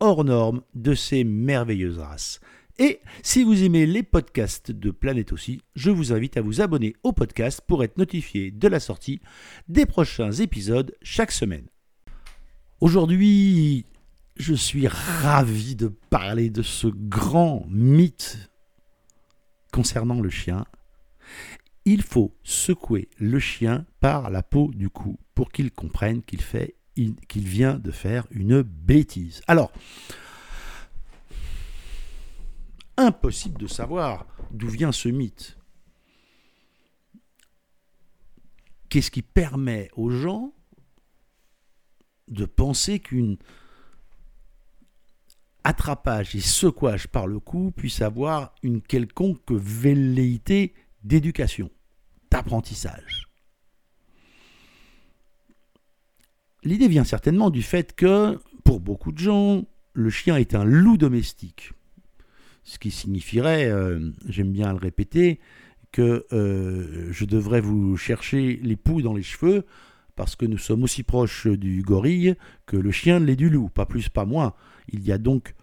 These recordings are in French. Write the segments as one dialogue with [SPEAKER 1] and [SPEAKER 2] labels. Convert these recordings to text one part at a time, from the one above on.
[SPEAKER 1] hors norme de ces merveilleuses races. Et si vous aimez les podcasts de Planète aussi, je vous invite à vous abonner au podcast pour être notifié de la sortie des prochains épisodes chaque semaine. Aujourd'hui, je suis ravi de parler de ce grand mythe concernant le chien. Il faut secouer le chien par la peau du cou pour qu'il comprenne qu'il fait qu'il vient de faire une bêtise. Alors, impossible de savoir d'où vient ce mythe. Qu'est-ce qui permet aux gens de penser qu'une attrapage et secouage par le cou puisse avoir une quelconque velléité d'éducation, d'apprentissage? L'idée vient certainement du fait que, pour beaucoup de gens, le chien est un loup domestique. Ce qui signifierait, euh, j'aime bien le répéter, que euh, je devrais vous chercher les poux dans les cheveux parce que nous sommes aussi proches du gorille que le chien l'est du loup, pas plus, pas moins. Il y a donc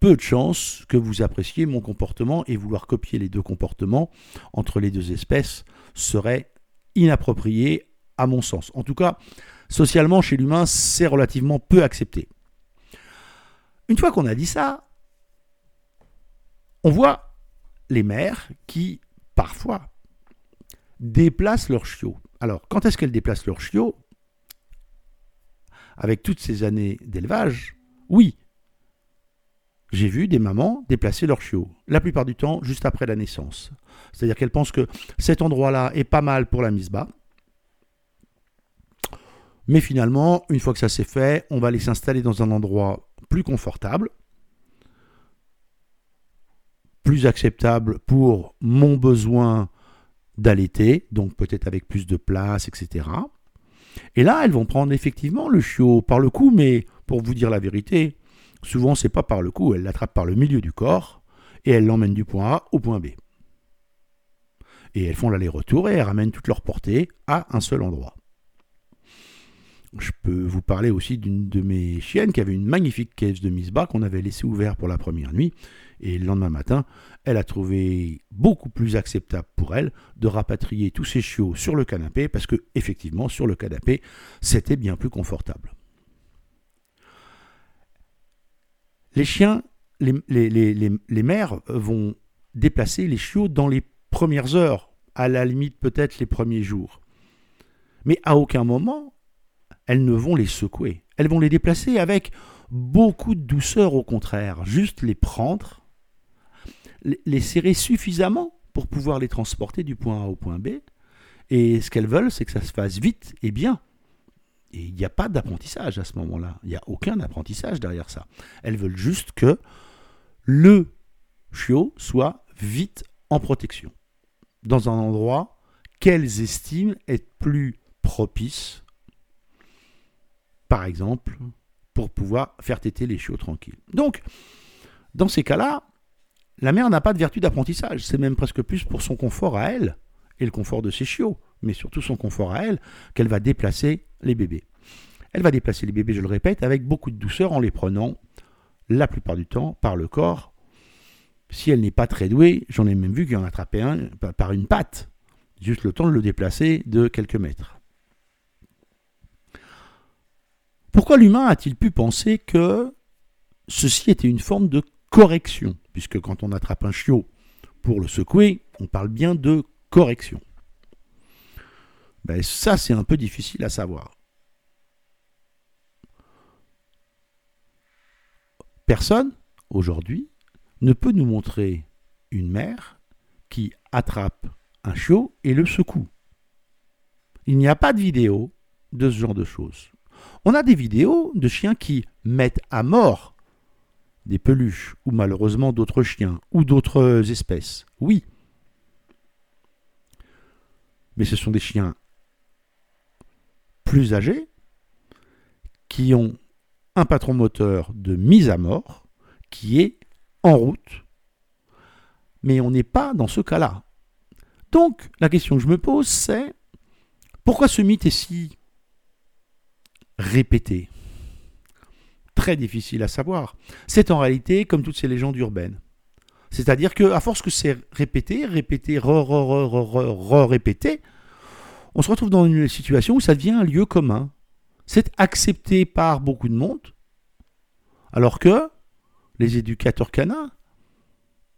[SPEAKER 1] peu de chances que vous appréciez mon comportement et vouloir copier les deux comportements entre les deux espèces serait inapproprié à mon sens. En tout cas, Socialement, chez l'humain, c'est relativement peu accepté. Une fois qu'on a dit ça, on voit les mères qui, parfois, déplacent leurs chiots. Alors, quand est-ce qu'elles déplacent leurs chiots Avec toutes ces années d'élevage, oui. J'ai vu des mamans déplacer leurs chiots, la plupart du temps juste après la naissance. C'est-à-dire qu'elles pensent que cet endroit-là est pas mal pour la mise bas, mais finalement, une fois que ça s'est fait, on va aller s'installer dans un endroit plus confortable, plus acceptable pour mon besoin d'allaiter, donc peut-être avec plus de place, etc. Et là, elles vont prendre effectivement le chiot par le cou, mais pour vous dire la vérité, souvent c'est pas par le cou, elles l'attrapent par le milieu du corps et elles l'emmènent du point A au point B. Et elles font l'aller-retour et elles ramènent toute leur portée à un seul endroit. Je peux vous parler aussi d'une de mes chiennes qui avait une magnifique caisse de mise bas qu'on avait laissée ouverte pour la première nuit. Et le lendemain matin, elle a trouvé beaucoup plus acceptable pour elle de rapatrier tous ses chiots sur le canapé parce que, effectivement, sur le canapé, c'était bien plus confortable. Les chiens, les mères vont déplacer les chiots dans les premières heures, à la limite peut-être les premiers jours. Mais à aucun moment, elles ne vont les secouer. Elles vont les déplacer avec beaucoup de douceur au contraire. Juste les prendre, les serrer suffisamment pour pouvoir les transporter du point A au point B. Et ce qu'elles veulent, c'est que ça se fasse vite et bien. Et il n'y a pas d'apprentissage à ce moment-là. Il n'y a aucun apprentissage derrière ça. Elles veulent juste que le chiot soit vite en protection. Dans un endroit qu'elles estiment être plus propice par exemple, pour pouvoir faire téter les chiots tranquilles. Donc, dans ces cas-là, la mère n'a pas de vertu d'apprentissage. C'est même presque plus pour son confort à elle et le confort de ses chiots, mais surtout son confort à elle, qu'elle va déplacer les bébés. Elle va déplacer les bébés, je le répète, avec beaucoup de douceur en les prenant la plupart du temps par le corps. Si elle n'est pas très douée, j'en ai même vu qu'il en attrapait un par une patte, juste le temps de le déplacer de quelques mètres. Pourquoi l'humain a-t-il pu penser que ceci était une forme de correction? Puisque quand on attrape un chiot pour le secouer, on parle bien de correction. Ben, ça, c'est un peu difficile à savoir. Personne, aujourd'hui, ne peut nous montrer une mère qui attrape un chiot et le secoue. Il n'y a pas de vidéo de ce genre de choses. On a des vidéos de chiens qui mettent à mort des peluches, ou malheureusement d'autres chiens, ou d'autres espèces. Oui. Mais ce sont des chiens plus âgés, qui ont un patron moteur de mise à mort, qui est en route. Mais on n'est pas dans ce cas-là. Donc, la question que je me pose, c'est pourquoi ce mythe est si répété Très difficile à savoir. C'est en réalité comme toutes ces légendes urbaines. C'est-à-dire que à force que c'est répété, répété, re, répété, on se retrouve dans une situation où ça devient un lieu commun. C'est accepté par beaucoup de monde, alors que les éducateurs canins,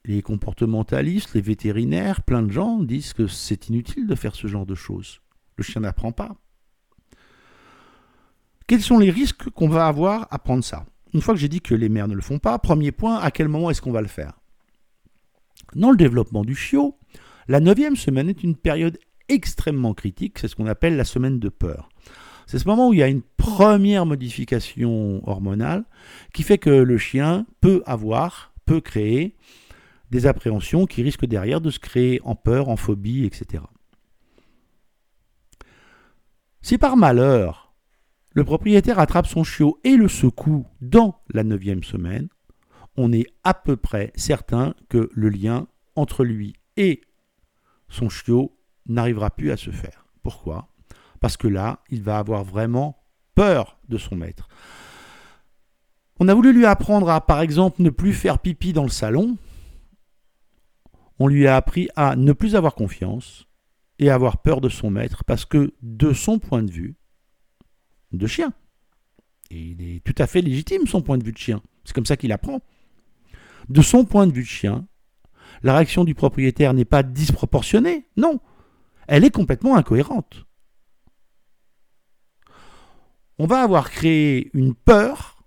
[SPEAKER 1] les comportementalistes, les vétérinaires, plein de gens disent que c'est inutile de faire ce genre de choses. Le chien n'apprend pas. Quels sont les risques qu'on va avoir à prendre ça? Une fois que j'ai dit que les mères ne le font pas, premier point, à quel moment est-ce qu'on va le faire? Dans le développement du chiot, la neuvième semaine est une période extrêmement critique, c'est ce qu'on appelle la semaine de peur. C'est ce moment où il y a une première modification hormonale qui fait que le chien peut avoir, peut créer des appréhensions qui risquent derrière de se créer en peur, en phobie, etc. Si par malheur, le propriétaire attrape son chiot et le secoue dans la neuvième semaine, on est à peu près certain que le lien entre lui et son chiot n'arrivera plus à se faire. Pourquoi? Parce que là, il va avoir vraiment peur de son maître. On a voulu lui apprendre à, par exemple, ne plus faire pipi dans le salon. On lui a appris à ne plus avoir confiance et avoir peur de son maître parce que, de son point de vue, de chien, il est tout à fait légitime son point de vue de chien, c'est comme ça qu'il apprend. De son point de vue de chien, la réaction du propriétaire n'est pas disproportionnée, non, elle est complètement incohérente. On va avoir créé une peur,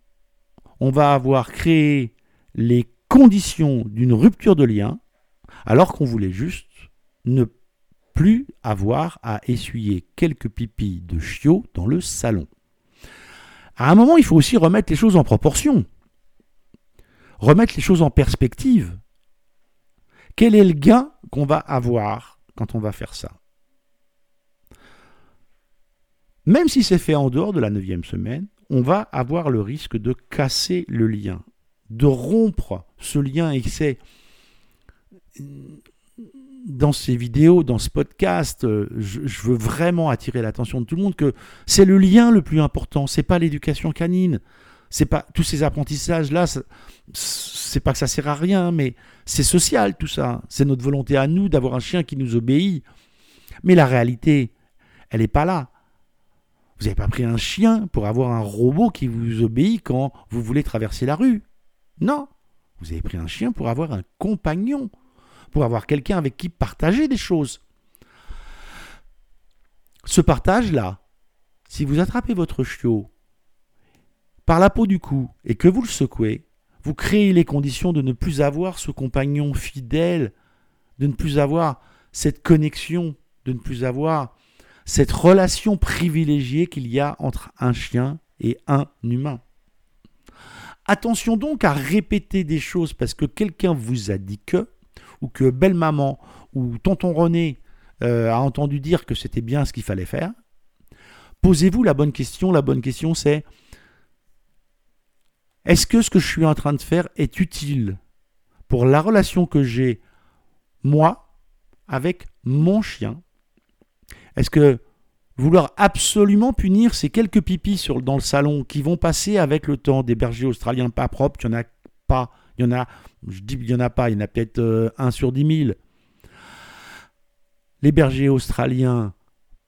[SPEAKER 1] on va avoir créé les conditions d'une rupture de lien, alors qu'on voulait juste ne plus avoir à essuyer quelques pipis de chiot dans le salon. À un moment, il faut aussi remettre les choses en proportion, remettre les choses en perspective. Quel est le gain qu'on va avoir quand on va faire ça? Même si c'est fait en dehors de la neuvième semaine, on va avoir le risque de casser le lien, de rompre ce lien et c'est dans ces vidéos, dans ce podcast, euh, je, veux vraiment attirer l'attention de tout le monde que c'est le lien le plus important, c'est pas l'éducation canine. C'est pas tous ces apprentissages là, c'est pas que ça sert à rien, mais c'est social tout ça. C'est notre volonté à nous d'avoir un chien qui nous obéit. Mais la réalité, elle n'est pas là. Vous n'avez pas pris un chien pour avoir un robot qui vous obéit quand vous voulez traverser la rue. Non, vous avez pris un chien pour avoir un compagnon, pour avoir quelqu'un avec qui partager des choses. Ce partage-là, si vous attrapez votre chiot par la peau du cou et que vous le secouez, vous créez les conditions de ne plus avoir ce compagnon fidèle, de ne plus avoir cette connexion, de ne plus avoir cette relation privilégiée qu'il y a entre un chien et un humain. Attention donc à répéter des choses parce que quelqu'un vous a dit que, ou que belle maman ou tonton René euh, a entendu dire que c'était bien ce qu'il fallait faire. Posez-vous la bonne question. La bonne question c'est est-ce que ce que je suis en train de faire est utile pour la relation que j'ai moi avec mon chien? Est-ce que vouloir absolument punir ces quelques pipis dans le salon qui vont passer avec le temps des bergers australiens pas propres, il n'y en pas, il y en a, je dis il y en a pas, il y en a peut-être euh, un sur dix mille. Les bergers australiens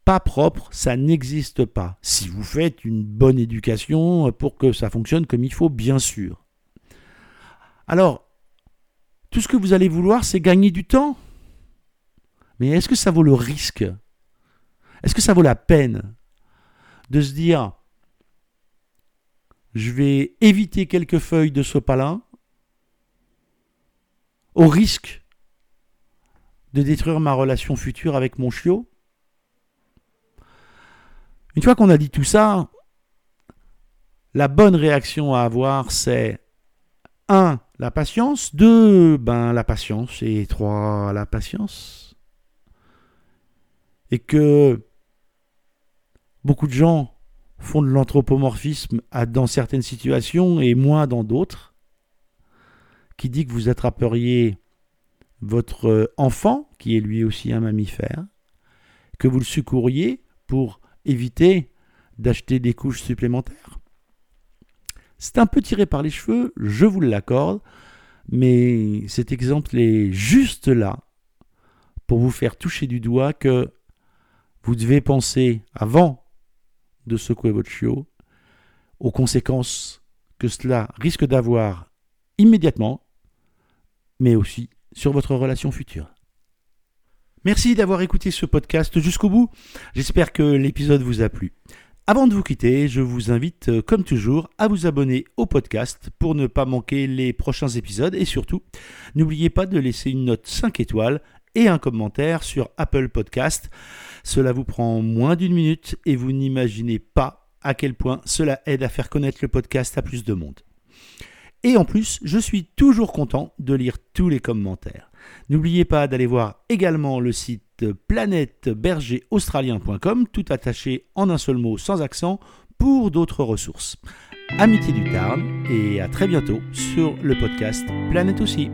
[SPEAKER 1] pas propres, ça n'existe pas. Si vous faites une bonne éducation pour que ça fonctionne comme il faut, bien sûr. Alors, tout ce que vous allez vouloir, c'est gagner du temps. Mais est-ce que ça vaut le risque? Est-ce que ça vaut la peine de se dire je vais éviter quelques feuilles de sopalin au risque de détruire ma relation future avec mon chiot Une fois qu'on a dit tout ça, la bonne réaction à avoir, c'est 1. La patience. 2. Ben, la patience. Et 3. La patience. Et que beaucoup de gens font de l'anthropomorphisme dans certaines situations et moins dans d'autres, qui dit que vous attraperiez votre enfant, qui est lui aussi un mammifère, que vous le secouriez pour éviter d'acheter des couches supplémentaires. C'est un peu tiré par les cheveux, je vous l'accorde, mais cet exemple est juste là pour vous faire toucher du doigt que vous devez penser avant de secouer votre chiot aux conséquences que cela risque d'avoir immédiatement, mais aussi sur votre relation future. Merci d'avoir écouté ce podcast jusqu'au bout. J'espère que l'épisode vous a plu. Avant de vous quitter, je vous invite, euh, comme toujours, à vous abonner au podcast pour ne pas manquer les prochains épisodes et surtout, n'oubliez pas de laisser une note 5 étoiles et un commentaire sur Apple Podcast. Cela vous prend moins d'une minute et vous n'imaginez pas à quel point cela aide à faire connaître le podcast à plus de monde. Et en plus, je suis toujours content de lire tous les commentaires. N'oubliez pas d'aller voir également le site planètebergeraustralien.com, tout attaché en un seul mot sans accent, pour d'autres ressources. Amitié du Tarn et à très bientôt sur le podcast Planète aussi.